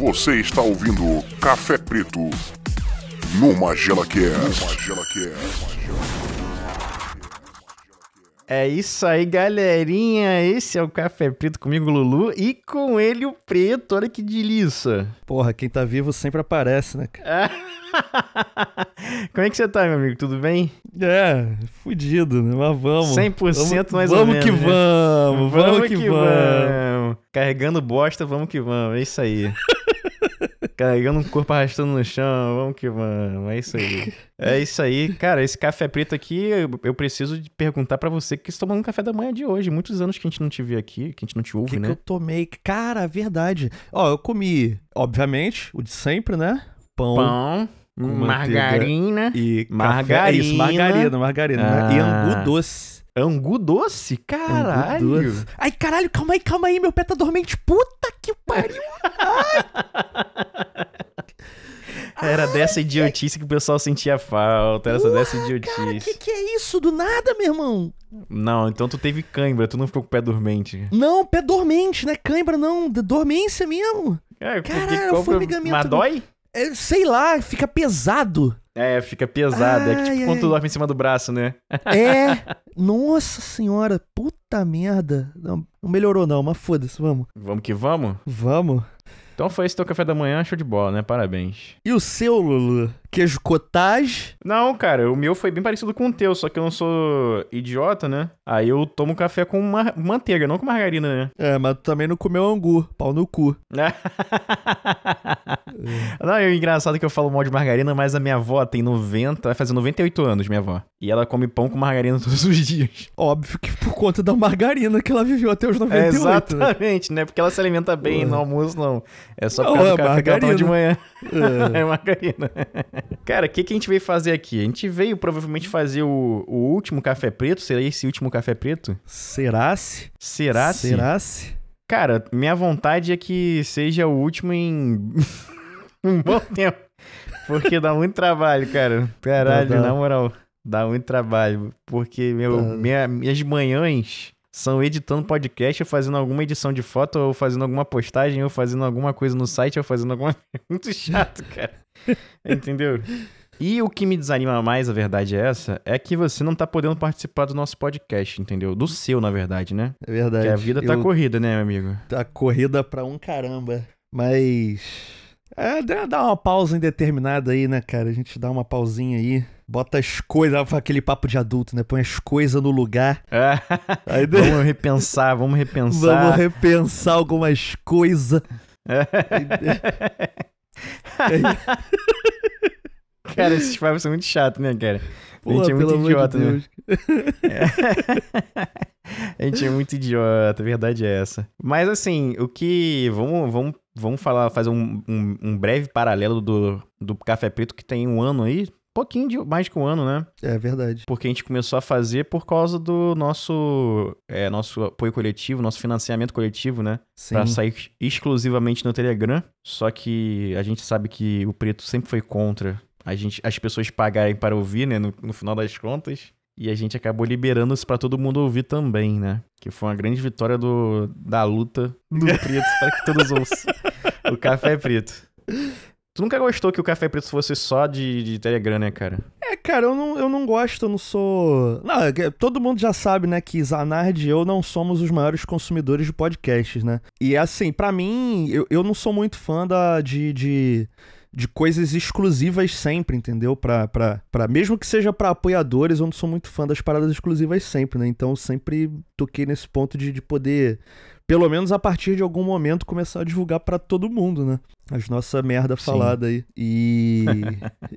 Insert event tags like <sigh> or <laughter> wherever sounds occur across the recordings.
Você está ouvindo Café Preto no Magela Cast. É isso aí, galerinha. Esse é o Café Preto comigo, Lulu, e com ele o Preto. Olha que delícia. Porra, quem tá vivo sempre aparece, né, cara? <laughs> Como é que você tá, meu amigo? Tudo bem? É, fudido, né? Mas vamos. 100% vamos, mais vamos ou menos. que né? vamos, vamos, que, vamos. vamos. Carregando bosta, vamos que vamos. É isso aí. <laughs> Carregando um corpo arrastando no chão, vamos que vamos. É isso aí. É isso aí. Cara, esse café preto aqui, eu, eu preciso de perguntar pra você que está tomando um café da manhã de hoje. Muitos anos que a gente não te vê aqui, que a gente não te ouve, que, que né? eu tomei? Cara, verdade. Ó, eu comi, obviamente, o de sempre, né? Pão, Pão, margarina, e margarina. Isso, margarina, margarina. né? E Ah. angu doce. angu doce. Caralho. Angu doce. Ai, caralho, calma aí, calma aí, meu pé tá dormente. Puta que pariu. <laughs> Era dessa idiotice que o pessoal sentia falta. Era essa dessa Cara, que idiotice. que é isso? Do nada, meu irmão. Não, então tu teve cãibra, tu não ficou com o pé dormente. Não, pé dormente, né? Cãibra não, dormência mesmo. É, Caralho, qual o formigamento Mas dói? É, sei lá, fica pesado. É, fica pesado. é que tipo Ai, quando tu ai. dorme em cima do braço, né? <laughs> É. Nossa senhora, puta merda. Não, não melhorou não, mas foda-se, vamos. Vamos que vamos? Vamos. Então foi esse teu café da manhã, show de bola, né? Parabéns. E o seu, Lulu? Queijo cottage? Não, cara, o meu foi bem parecido com o teu, só que eu não sou idiota, né? Aí eu tomo café com manteiga, não com margarina, né? É, mas tu também não comeu angu, pau no cu. <laughs> Não, é engraçado que eu falo mal de margarina, mas a minha avó tem 90, vai fazer 98 anos, minha avó. E ela come pão com margarina <laughs> todos os dias. Óbvio que por conta da margarina que ela viveu até os 98, né? Exatamente, né? Porque ela se alimenta bem no almoço, não. É só por Não, causa do é café que ela toma de manhã. É. <laughs> É margarina. Cara, o que, que a gente veio fazer aqui? A gente veio provavelmente fazer o, o último café preto. Será esse último café preto? Será-se? Será? -se? Será-se? Cara, minha vontade é que seja o último em <laughs> um bom tempo. Porque dá muito trabalho, cara. Caralho, Dá, dá. na moral. Dá muito trabalho. Porque meu, minha- minhas manhãs são editando podcast, ou fazendo alguma edição de foto, ou fazendo alguma postagem, ou fazendo alguma coisa no site, ou fazendo alguma. <laughs> muito chato, cara. <laughs> Entendeu? E o que me desanima mais, a verdade é essa, é que você não tá podendo participar do nosso podcast, entendeu? Do seu, na verdade, né? É verdade. Porque a vida tá Eu- corrida, né, meu amigo? Tá corrida pra um caramba. Mas. É, dá uma pausa indeterminada aí, né, cara? A gente dá uma pausinha aí. Bota as coisas, aquele papo de adulto, né? Põe as coisas no lugar. <laughs> É. Aí vamos repensar, vamos repensar. Vamos repensar algumas coisas. <laughs> <laughs> cara, esses papos são muito chatos, né, cara? a gente é muito amor de idiota, né? <laughs> A gente é muito idiota, a verdade é essa. Mas assim, o que. Vamos, vamos, vamos falar, fazer um, um, um breve paralelo do, do Café Preto que tem um ano aí. Pouquinho de mais que um ano, né? É verdade. Porque a gente começou a fazer por causa do nosso, é, nosso apoio coletivo, nosso financiamento coletivo, né? Sim. Pra sair exclusivamente no Telegram. Só que a gente sabe que o Preto sempre foi contra a gente, as pessoas pagarem para ouvir, né? No, no final das contas. E a gente acabou liberando isso pra todo mundo ouvir também, né? Que foi uma grande vitória do, da luta do <laughs> Preto para que todos ouçam. O Café Preto. Tu nunca gostou que o Café Preto fosse só de, de Telegram, né, cara? É, cara, eu não, eu não gosto, eu não sou. Não, é todo mundo já sabe, né, que Zanardi e eu não somos os maiores consumidores de podcasts, né? E assim, pra mim, eu, eu não sou muito fã da, de, de, de coisas exclusivas sempre, entendeu? Pra, pra, pra, mesmo que seja pra apoiadores, eu não sou muito fã das paradas exclusivas sempre, né? Então sempre toquei nesse ponto de, de poder, pelo menos a partir de algum momento, começar a divulgar pra todo mundo, né? As nossa merda Sim. falada aí. E.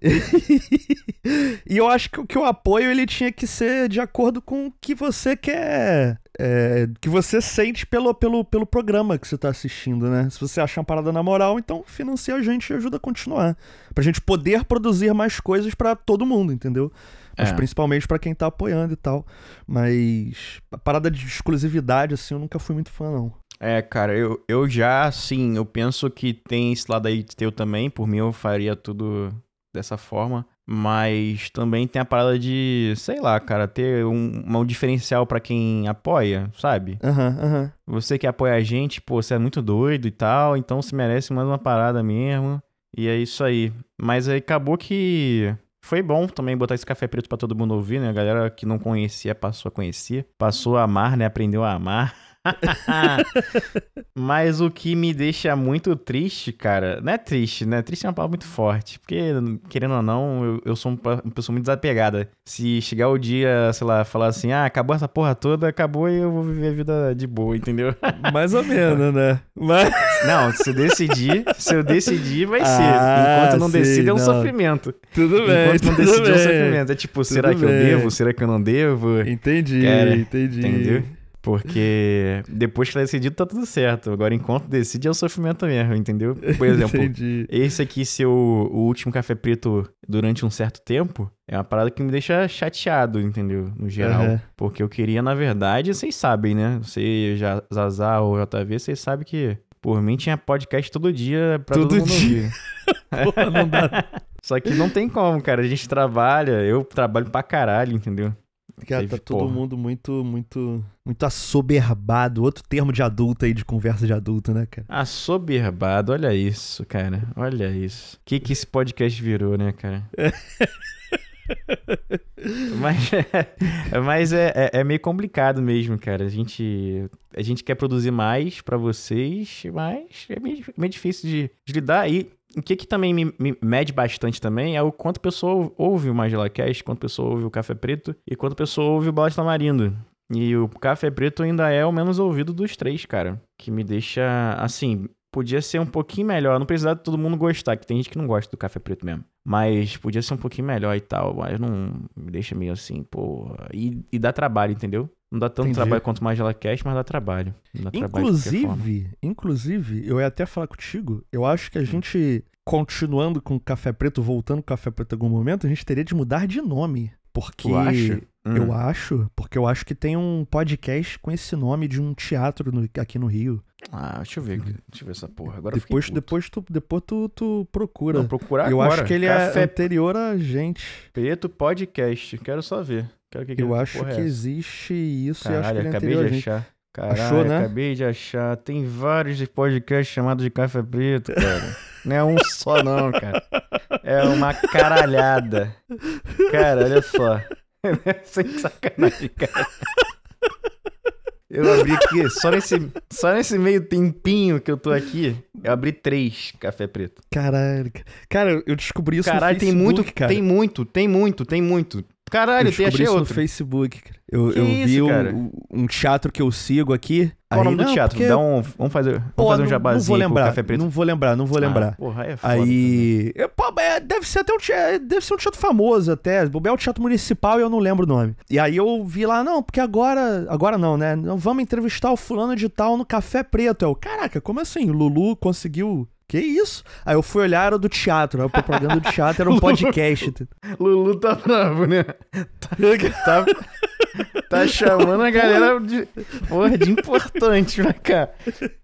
<laughs> e eu acho que, o- que o apoio ele tinha que ser de acordo com o que você quer. é, que você sente pelo, pelo, pelo programa que você tá assistindo, né? Se você achar uma parada na moral, então financia a gente e ajuda a continuar. Pra gente poder produzir mais coisas pra todo mundo, entendeu? Mas É. principalmente pra quem tá apoiando e tal. Mas a parada de exclusividade, assim, eu nunca fui muito fã, não. É, cara, eu, eu já, sim, eu penso que tem esse lado aí teu também. Por mim, eu faria tudo dessa forma. Mas também tem a parada de, sei lá, cara, ter um, um diferencial para quem apoia, sabe? Aham, aham. Você que apoia a gente, pô, você é muito doido e tal, então você merece mais uma parada mesmo. E é isso aí. Mas aí acabou que foi bom também botar esse café preto pra todo mundo ouvir, né? A galera que não conhecia passou a conhecer, passou a amar, né? Aprendeu a amar. <laughs> Mas o que me deixa muito triste, cara, não é triste, né? Triste é uma palavra muito forte, porque, querendo ou não, eu, eu sou uma pessoa muito desapegada. Se chegar o dia, sei lá, falar assim, ah, acabou essa porra toda, acabou e eu vou viver a vida de boa, entendeu? <laughs> Mais ou menos, né? Mas... <laughs> Não, se eu decidir, se eu decidir, vai Ah, ser. Enquanto não sim, decide, é um não. sofrimento. Tudo bem, Enquanto não tudo decidir, é um bem. sofrimento. É tipo, será Tudo que eu bem. devo? Será que eu não devo? Entendi, Cara, entendi. Entendeu? Porque <laughs> depois que ela decidido, tá tudo certo. Agora, enquanto decide, é o sofrimento mesmo, entendeu? Por exemplo, esse aqui ser o, o último café preto durante um certo tempo é uma parada que me deixa chateado, entendeu? No geral. Aham. Porque eu queria, na verdade, vocês sabem, né? Você, já, Zazá ou JV, vocês sabem que por mim tinha podcast todo dia pra todo, Todo mundo dia. ouvir. <laughs> Porra, não dá. Só que não tem como, cara. A gente trabalha, eu trabalho pra caralho, entendeu? Cara, tá todo porra. mundo muito, muito, muito assoberbado. Outro termo de adulto aí, de conversa de adulto, né, cara? Assoberbado, olha isso, cara. Olha isso. O que, que esse podcast virou, né, cara? <laughs> mas mas é, é, é meio complicado mesmo, cara. A gente, a gente quer produzir mais pra vocês, mas é meio, meio difícil de, de lidar. E o que, que também me, me mede bastante também é o quanto a pessoa ouve o Magela Cast, quanto a pessoa ouve o Café Preto e quanto a pessoa ouve o Bala Tamarindo. E o Café Preto ainda é o menos ouvido dos três, cara. Que me deixa, assim, podia ser um pouquinho melhor. Não precisava de todo mundo gostar, que tem gente que não gosta do Café Preto mesmo. Mas podia ser um pouquinho melhor e tal. Mas não me deixa meio assim, pô. E, e dá trabalho, entendeu? Não dá tanto Entendi. trabalho quanto o Magela Cast, mas dá trabalho. Dá trabalho qualquer forma. Inclusive, inclusive, eu ia até falar contigo, eu acho que a gente, continuando com o Café Preto, voltando com o Café Preto em algum momento, a gente teria de mudar de nome. Porque. Tu acha? Hum. Eu acho, porque eu acho que tem um podcast com esse nome de um teatro no- aqui no Rio. Ah, deixa eu ver. Deixa eu ver essa porra. Agora Depois, depois, tu, depois tu, tu procura. Não, procurar eu agora. acho que ele Café é anterior a gente. Preto Podcast. Quero só ver. Que, que Eu acho porra é que existe isso e acho que Caralho, ele é acabei anterior de gente. achar. Caralho, Achou, né? acabei de achar. Tem vários podcasts chamados de Café Preto, cara. não é um só, não, cara. É uma caralhada. Cara, olha só. <laughs> Sem sacanagem, cara. Eu abri aqui, só nesse, só nesse meio tempinho que eu tô aqui, eu abri três Café Preto. Caralho. cara. Eu descobri isso Caralho, no tem Facebook, muito, cara. tem muito, tem muito, tem muito. Caralho, eu tem, achei isso outro. no Facebook, cara. Eu, Que eu isso, vi um- um teatro que eu sigo aqui. Qual o aí, nome do não, teatro? porque- Dá um, vamos fazer, vamos Pô, fazer um jabazinho Não vou o lembrar, Café Preto. não vou lembrar, não vou lembrar. Ah, porra, é foda. Aí. É, pô, é, deve ser até um teatro, deve ser um teatro famoso até. Bobear é um teatro municipal e eu não lembro o nome. E aí eu vi lá, não, porque agora. Agora não, né? Vamos entrevistar o fulano de tal no Café Preto. Eu, caraca, como assim? O Lulu conseguiu. Que isso? Aí eu fui olhar, era do teatro. A propaganda do teatro era um <laughs> podcast. Lulu tá bravo, né? Tá, tá chamando a galera de, porra, de importante pra cá.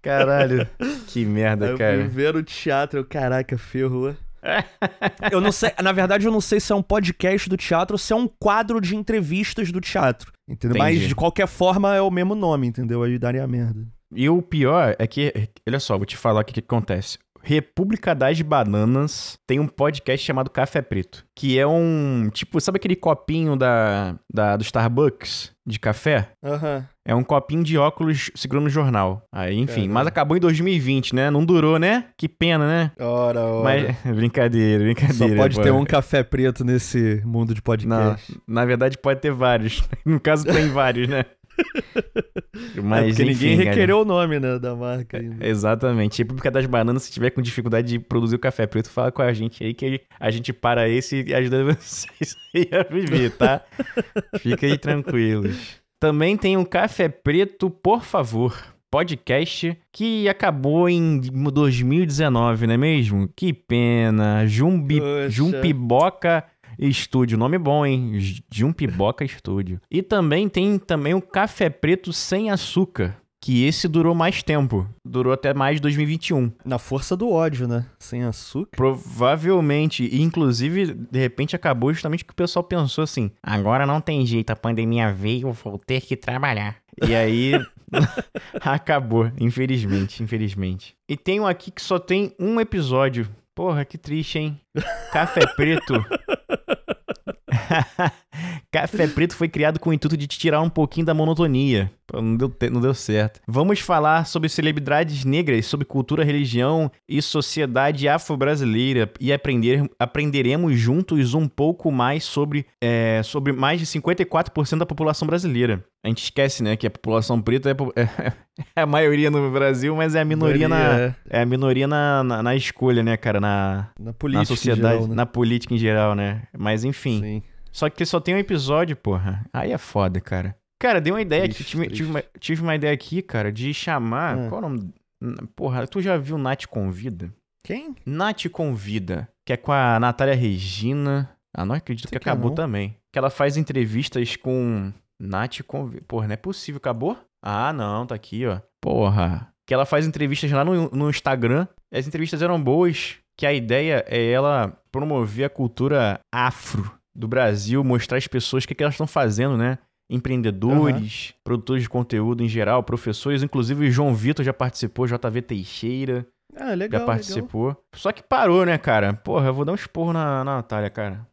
Caralho, que Aí merda, eu fui cara. ver o teatro, eu, caraca, ferrou. <laughs> eu não sei, na verdade eu não sei se é um podcast do teatro ou se é um quadro de entrevistas do teatro, entendeu? Mas de qualquer forma é o mesmo nome, entendeu? Aí daria merda. E o pior é que, olha só, vou te falar o que, que acontece. República das Bananas tem um podcast chamado Café Preto, que é um, tipo, sabe aquele copinho da, da do Starbucks de café? Aham. É um copinho de óculos segurando o jornal. Aí, enfim, Caramba. mas acabou em 2020, né? Não durou, né? Que pena, né? Ora, ora. Mas <laughs> brincadeira, Só brincadeira. pode pô. ter um café preto nesse mundo de podcast. na verdade pode ter vários. <laughs> No caso tem vários, né? <laughs> é Mas porque ninguém enfim, cara. requereu o nome, né, da marca ainda. Exatamente. República das Bananas, se tiver com dificuldade de produzir o café preto, fala com a gente aí que a gente para esse e ajuda <laughs> vocês aí a viver, tá? <laughs> Fiquem tranquilos. Também tem o Café Preto, por favor. Podcast que acabou em 2019, não é mesmo? Que pena. Jumbi. Jumpiboca Estúdio. Nome bom, hein? Jumpiboca Estúdio. E também tem também o Café Preto sem açúcar. que esse durou mais tempo. Durou até mais de 2021. Na força do ódio, né? Sem açúcar. Provavelmente. E, inclusive, de repente acabou justamente que o pessoal pensou assim: agora não tem jeito, a pandemia veio, vou ter que trabalhar. E aí. <laughs> acabou, infelizmente, infelizmente. E tem um aqui que só tem um episódio. Porra, que triste, hein? Café Preto. <laughs> Café Preto foi criado com o intuito de te tirar um pouquinho da monotonia. Não deu, não deu certo. Vamos falar sobre celebridades negras, sobre cultura, religião e sociedade afro-brasileira e aprender, aprenderemos juntos um pouco mais sobre, é, sobre mais de 54% da população brasileira. A gente esquece, né, que a população preta é, <laughs> é a maioria no Brasil, mas é a minoria, na, É, é a minoria na, na, na escolha, né, cara, na, na política. na sociedade, geral, né? na política em geral, né? Mas enfim. Sim. Só que só tem um episódio, porra. Aí é foda, cara. Cara, dei uma ideia aqui. Triste, Tive, triste. tive uma, tive uma ideia aqui, cara, de chamar. Ah. Qual é o nome? Porra, tu já viu Nath Convida? Quem? Nath Convida, que é com a Natália Regina. Ah, não acredito Sei que que é acabou não. também. Que ela faz entrevistas com Nath Convida. Porra, não é possível, acabou? Ah, não, tá aqui, ó. Porra. Que ela faz entrevistas lá no, no Instagram. As entrevistas eram boas. Que a ideia é ela promover a cultura afro do Brasil, mostrar às pessoas o que, que elas estão fazendo, né? Empreendedores, produtores de conteúdo em geral, professores, inclusive o João Vitor já participou, JV Teixeira Ah, legal. já legal. participou. Só que parou, né, cara? Porra, eu vou dar um esporro na, na Natália, cara.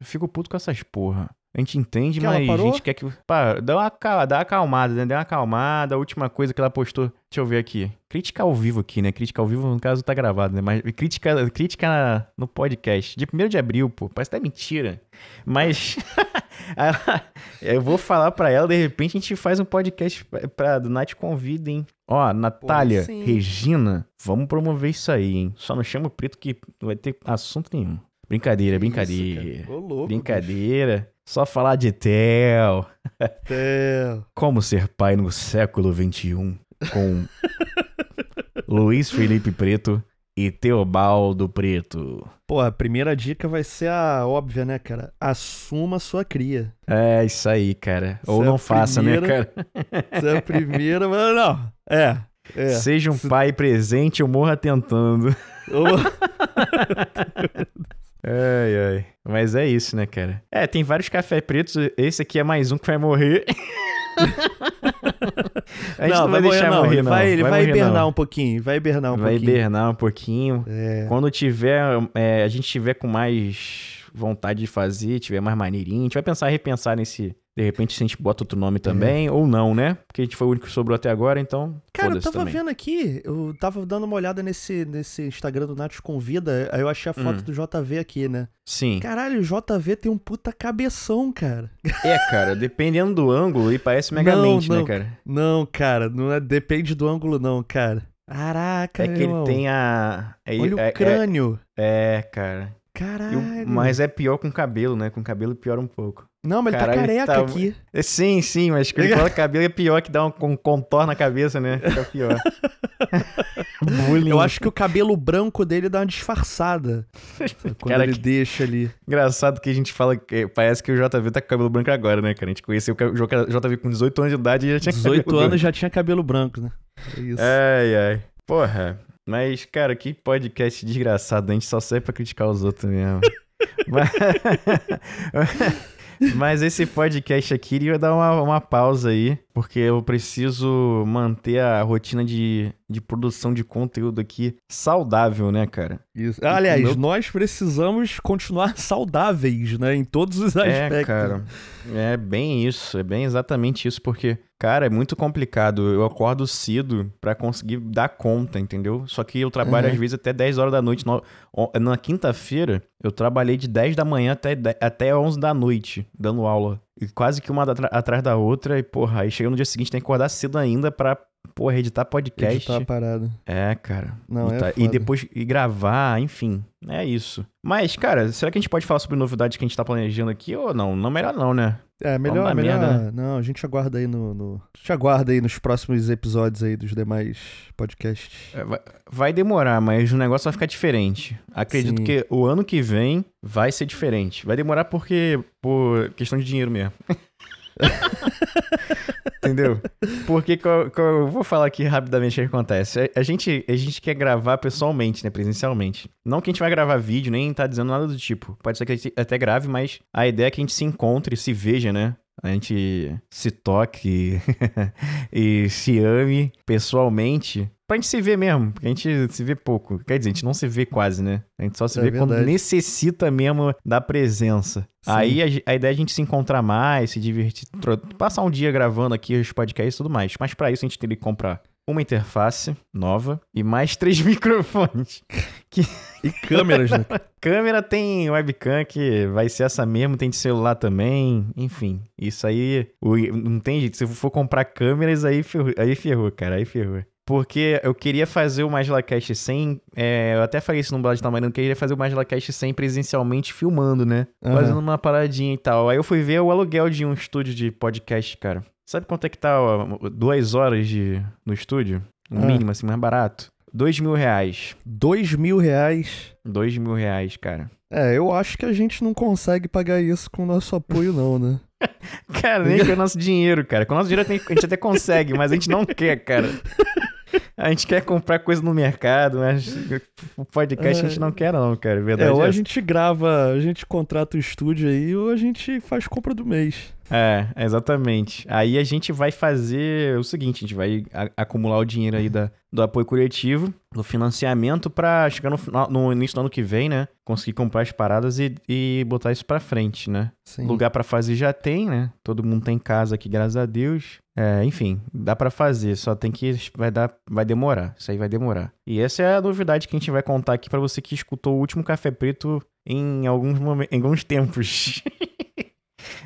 Eu fico puto com essas porra. A gente entende, Que mas a gente quer que. Pá, dá uma, dá uma acalmada, né? Dá uma acalmada. A última coisa que ela postou. Deixa eu ver aqui. Crítica ao vivo aqui, né? Crítica ao vivo, no caso, tá gravado, né? Mas crítica, crítica no podcast. De 1 de abril, pô. Parece até mentira. Mas. <laughs> ela- eu vou falar pra ela, de repente a gente faz um podcast pra, pra do Night Convida, hein? Ó, Natália, sim. Regina, vamos promover isso aí, hein? Só não chama o preto que não vai ter assunto nenhum. Brincadeira, brincadeira. Isso. Ô, louco, Brincadeira. Só falar de Theo. É. Como ser pai no século XXI com <laughs> Luiz Felipe Preto e Teobaldo Preto. Pô, a primeira dica vai ser a óbvia, né, cara? Assuma sua cria. É isso aí, cara. Ou é não faça, né, primeira- cara? Essa é a primeira, mas não. É. É. Seja um pai presente ou morra tentando. Ô, <laughs> Ai, ai. Mas é isso, né, cara? É, tem vários café pretos. Esse aqui é mais um que vai morrer. <laughs> A gente não, vai, deixar não. morrer, não. vai, ele vai, morrer, hibernar não. um pouquinho. Vai hibernar um Vai pouquinho. hibernar um pouquinho. É. Quando tiver, é, a gente tiver com mais vontade de fazer, tiver mais maneirinho, a gente vai pensar, repensar nesse. De repente, se a gente bota outro nome também, ou não, né? Porque a gente foi o único que sobrou até agora, então. Cara, eu tava também. vendo aqui, eu tava dando uma olhada nesse, nesse Instagram do Nath Convida, aí eu achei a foto Hum. do JV aqui, né? Sim. Caralho, o JV tem um puta cabeção, cara. É, cara, dependendo do ângulo, ele parece Megamente, Não, né, não. cara? Não, cara, não é, depende do ângulo, não, cara. Caraca, É que ele irmão. tem a. é- Olha o é- é- crânio. É, cara. E o- Caralho. mas é pior com cabelo, né? Com cabelo piora um pouco. Não, mas ele Caralho, tá careca tá- aqui. É, Sim, sim, mas quando ele coloca cabelo é pior que dá um, um contorno na cabeça, né? Fica pior. <laughs> Bullying. Eu acho que o cabelo branco dele dá uma disfarçada. <laughs> Quando Cara, ele que- deixa ali. Engraçado que a gente fala que parece que o JV tá com cabelo branco agora, né, cara? A gente conheceu o JV com 18 anos de idade e já tinha 18 cabelo anos já tinha cabelo branco, né? É isso. Ai, ai. Porra. Mas, cara, que podcast desgraçado. A gente só serve pra criticar os outros mesmo. <laughs> mas... Mas esse podcast aqui iria dar uma, uma pausa aí, porque eu preciso manter a rotina de, de produção de conteúdo aqui saudável, né, cara? Isso. Aliás, meu- nós precisamos continuar <laughs> saudáveis, né? Em todos os aspectos. É, cara. É bem isso, é bem exatamente isso, porque, cara, é muito complicado. Eu acordo cedo pra conseguir dar conta, entendeu? Só que eu trabalho Uhum. às vezes até 10 horas da noite. Na quinta-feira, eu trabalhei de 10 da manhã até, até 11 da noite, dando aula. Quase que uma atrás da outra, e porra, aí chega no dia seguinte, tem que acordar cedo ainda pra, porra, editar podcast. Editar a parada. É, cara. Não, e, é tá- e foda. depois e gravar, enfim. É isso. Mas, cara, será que a gente pode falar sobre novidades que a gente tá planejando aqui ou não? Não, melhor não, né? É, melhor, melhor. merda, né? Não, a gente aguarda aí no, no. A gente aguarda aí nos próximos episódios aí dos demais podcasts. É, vai- Vai demorar, mas o negócio vai ficar diferente. Acredito Sim. que o ano que vem vai ser diferente. Vai demorar porque por questão de dinheiro mesmo. <laughs> Entendeu? Porque eu vou falar aqui rapidamente o que acontece. A, a gente, a gente quer gravar pessoalmente, né? Presencialmente. Não que a gente vai gravar vídeo, nem tá dizendo nada do tipo. Pode ser que a gente até grave, mas a ideia é que a gente se encontre, se veja, né? A gente se toque <laughs> e se ame pessoalmente. Pra gente se ver mesmo, porque a gente se vê pouco. Quer dizer, a gente não se vê quase, né? A gente só se É vê quando verdade. necessita mesmo da presença. Sim. Aí a, a ideia é a gente se encontrar mais, se divertir, passar um dia gravando aqui os podcasts e tudo mais. Mas pra isso a gente teria que comprar uma interface nova e mais <laughs> três microfones. E câmeras, né? <laughs> Câmera tem webcam que vai ser essa mesmo, tem de celular também, enfim. Isso aí, não tem jeito. Se for comprar câmeras, aí ferrou, aí ferrou cara, aí ferrou. Porque eu queria fazer o MagelaCast sem. é, eu até falei isso no blog de tamanho, eu queria fazer o MagelaCast sem presencialmente filmando, né? Aham. Fazendo uma paradinha e tal. Aí eu fui ver o aluguel de um estúdio de podcast, cara. Sabe quanto é que tá ó, duas horas de, no estúdio? Um Ah. mínimo, assim, mais barato. Dois mil reais. Dois mil reais. Dois mil reais, cara. É, eu acho que a gente não consegue pagar isso com o nosso apoio, não, né? <laughs> Cara, nem com o nosso dinheiro, cara. Com o nosso dinheiro a gente até consegue, mas a gente não quer, cara. A gente quer comprar coisa no mercado, mas o podcast a gente não quer, não, cara. É, Verdade. ou é a gente grava, a gente contrata o estúdio aí, ou a gente faz compra do mês. É, exatamente. Aí a gente vai fazer o seguinte: a gente vai acumular o dinheiro aí da, do apoio coletivo, do financiamento, pra chegar no, final- no início do ano que vem, né? Conseguir comprar as paradas e, e botar isso pra frente, né? Sim. Lugar pra fazer já tem, né? Todo mundo tem casa aqui, graças a Deus. É, enfim, dá pra fazer, só tem que vai dar, vai demorar. Isso aí vai demorar. E essa é a novidade que a gente vai contar aqui pra você que escutou o último Café Preto em alguns momentos, em alguns tempos. <laughs>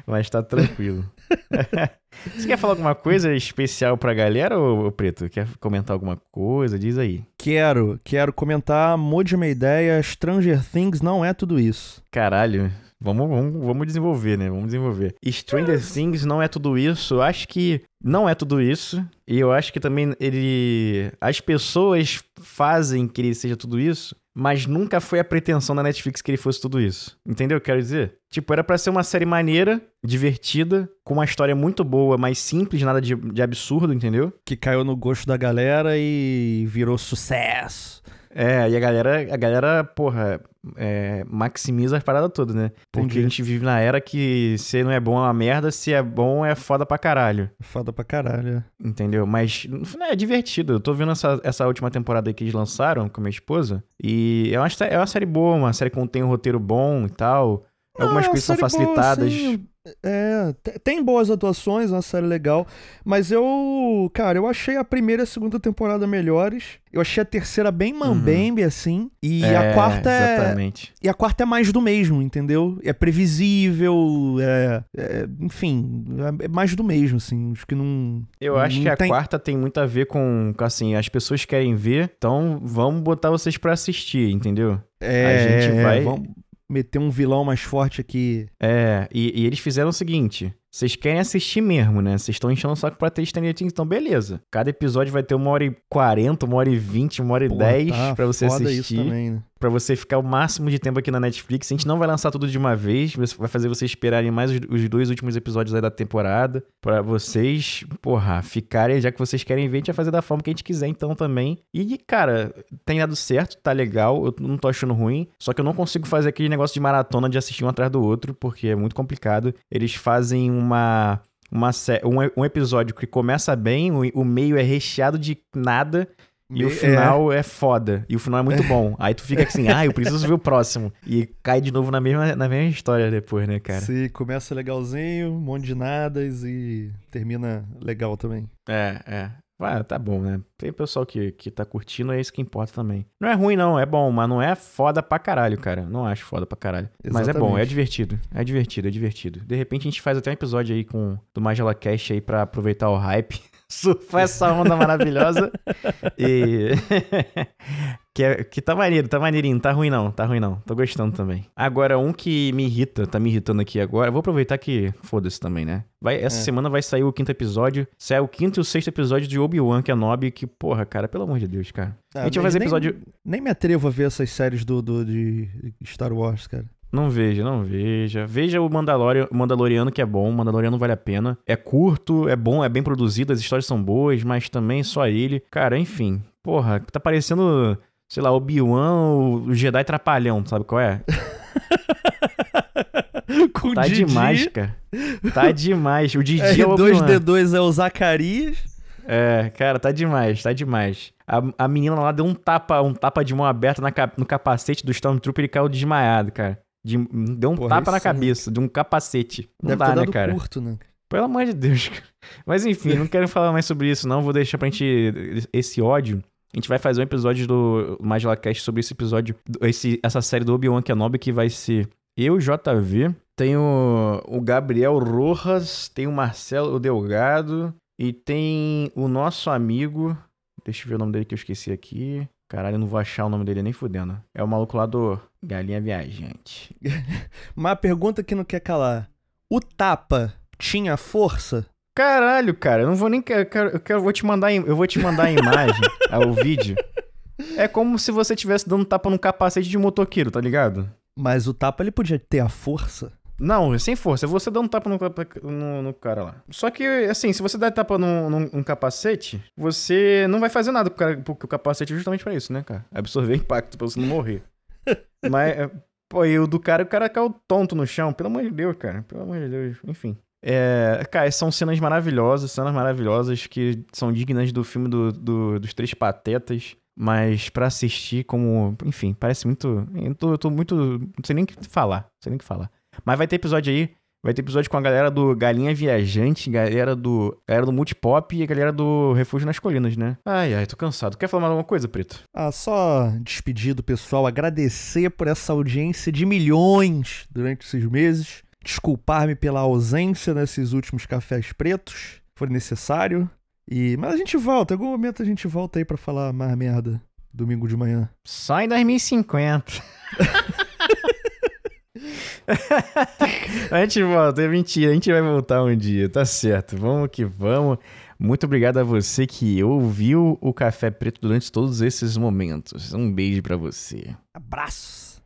Mas tá tranquilo. <laughs> você quer falar alguma coisa especial pra galera, ô, ô Preto? Quer comentar alguma coisa? Diz aí. Quero, quero comentar, mude uma ideia, Stranger Things não é tudo isso. Caralho. Vamos, vamos, vamos desenvolver, né? Vamos desenvolver. Stranger Things não é tudo isso. Eu acho que não é tudo isso. E eu acho que também ele. As pessoas fazem que ele seja tudo isso, mas nunca foi a pretensão da Netflix que ele fosse tudo isso. Entendeu o que quero dizer? Tipo, era pra ser uma série maneira, divertida, com uma história muito boa, mas simples, nada de, de absurdo, entendeu? Que caiu no gosto da galera e virou sucesso. É, e a galera, a galera, porra, é, maximiza as paradas todas, né? Porque Entendi. a gente vive na era que se não é bom é uma merda, se é bom é foda pra caralho. Foda pra caralho. é. Entendeu? Mas final é divertido. Eu tô vendo essa, essa última temporada aí que eles lançaram com a minha esposa. E é uma, é uma série boa, uma série que tem um roteiro bom e tal. Algumas Ah, coisas são série boa, facilitadas. assim, é, te- tem boas atuações, uma série legal. Mas eu, cara, eu achei a primeira e a segunda temporada melhores. Eu achei a terceira bem mambembe, assim. E a É, quarta é. Exatamente. E a quarta é mais do mesmo, entendeu? É previsível, é, é- enfim, é mais do mesmo, assim. Acho que não. Eu acho não que a tem- quarta tem muito a ver com, assim, as pessoas querem ver, então vamos botar vocês pra assistir, entendeu? É, gente vai- Vamos meter um vilão mais forte aqui. É, e, e eles fizeram o seguinte: vocês querem assistir mesmo, né? Vocês estão enchendo o saco pra ter Stranger Things, então beleza. Cada episódio vai ter uma hora e quarenta, uma hora e vinte, uma hora e dez tá pra você foda assistir. isso também, né? Pra você ficar o máximo de tempo aqui na Netflix. A gente não vai lançar tudo de uma vez, vai fazer vocês esperarem mais os, os dois últimos episódios aí da temporada. Pra vocês, porra, ficarem, já que vocês querem ver, a gente vai fazer da forma que a gente quiser então também. E, cara, tem dado certo, tá legal, eu não tô achando ruim. Só que eu não consigo fazer aquele negócio de maratona de assistir um atrás do outro, porque é muito complicado. Eles fazem uma. Uma, um, um episódio que começa bem, o, o meio é recheado de nada, e o É. final é. foda. E o final é muito bom. Aí tu fica assim, ah, eu preciso ver o <laughs> próximo. E cai de novo na mesma, na mesma história depois, né, cara? Se começa legalzinho, um monte de nadas e termina legal também. É, é. Ah, tá bom, né? Tem pessoal que, que tá curtindo, é isso que importa também. Não é ruim, não, é bom, mas não é foda pra caralho, cara. Não acho foda pra caralho. Mas é bom, é Exatamente. divertido. É divertido, é divertido. De repente a gente faz até um episódio aí com do Magela Cash aí pra aproveitar o hype. Surfar essa onda maravilhosa. E. <laughs> que, é, que tá maneiro, tá maneirinho. Tá ruim não, tá ruim não. Tô gostando também. Agora, um que me irrita, tá me irritando aqui agora. Vou aproveitar que foda-se também, né? Vai, essa É. semana vai sair o quinto episódio. Sai o quinto e o sexto episódio de Obi-Wan Kenobi. Que, porra, cara, pelo amor de Deus, cara. a gente vai fazer nem- episódio. Nem me atrevo a ver essas séries do, do- de Star Wars, cara. Não veja, não veja. Veja o Mandalorian, Mandaloriano que é bom, o Mandaloriano vale a pena. É curto, é bom, é bem produzido, as histórias são boas, mas também só ele. Cara, enfim. Porra, tá parecendo, sei lá, Obi-Wan, o Jedi Trapalhão, sabe qual é? <laughs> Com Tá Didi. demais, cara. Tá demais. O Didi é o Obi-Wan. R2D2 é o Zacarias. É, cara, tá demais, tá demais. A, a menina lá deu um tapa, um tapa de mão aberta na no capacete do Stormtrooper e caiu desmaiado, cara. De- deu um Porra, tapa na sim. cabeça, de um capacete. Não Deve dá, né, cara? curto, né? Pelo amor de Deus, <laughs> cara. Mas enfim, não quero falar mais sobre isso, não. Vou deixar pra gente. Esse ódio. A gente vai fazer um episódio do Magela Cast sobre esse episódio, esse, essa série do Obi-Wan Kenobi que vai ser eu, JV, tem o, o Gabriel Rojas, tem o Marcelo Delgado e tem o nosso amigo. Deixa eu ver o nome dele que eu esqueci aqui. Caralho, eu não vou achar o nome dele nem fudendo. É o maluco lá do Galinha Viajante. <laughs> Uma pergunta que não quer calar. O tapa tinha força? Caralho, cara, eu não vou nem. Eu quero, eu quero- vou te mandar, eu vou te mandar a imagem, <laughs> o vídeo. É como se você estivesse dando tapa num capacete de motoqueiro, tá ligado? Mas o tapa ele podia ter a força? Não, sem força. É você dando tapa no, no, no cara lá. Só que, assim, se você der tapa num, num- num capacete, você não vai fazer nada, com o cara- porque o capacete é justamente pra isso, né, cara? Absorver <laughs> impacto pra você não morrer. <laughs> Mas, é, pô, e o do cara, o cara caiu tonto no chão. Pelo amor de Deus, cara. Pelo amor de Deus. Enfim. É, cara, são cenas maravilhosas, cenas maravilhosas que são dignas do filme do, do- dos Três Patetas. Mas pra assistir, como. Enfim, parece muito. Eu tô, eu tô muito. Não sei nem o que falar. Não sei nem o que falar. Mas vai ter episódio aí. Vai ter episódio com a galera do Galinha Viajante, galera do. Galera do Multipop e a galera do Refúgio nas Colinas, né? Ai, ai, tô cansado. Quer falar mais alguma coisa, Preto? Ah, só despedir do pessoal, agradecer por essa audiência de milhões durante esses meses. Desculpar-me pela ausência nesses últimos cafés pretos. Foi necessário. E mas a gente volta, em algum momento a gente volta aí pra falar mais merda domingo de manhã. Só em 2050. <laughs> <laughs> a gente volta, é mentira, a gente vai voltar um dia, tá certo. Vamos que vamos. Muito obrigado a você que ouviu o Café Preto durante todos esses momentos. Um beijo pra você. Abraço.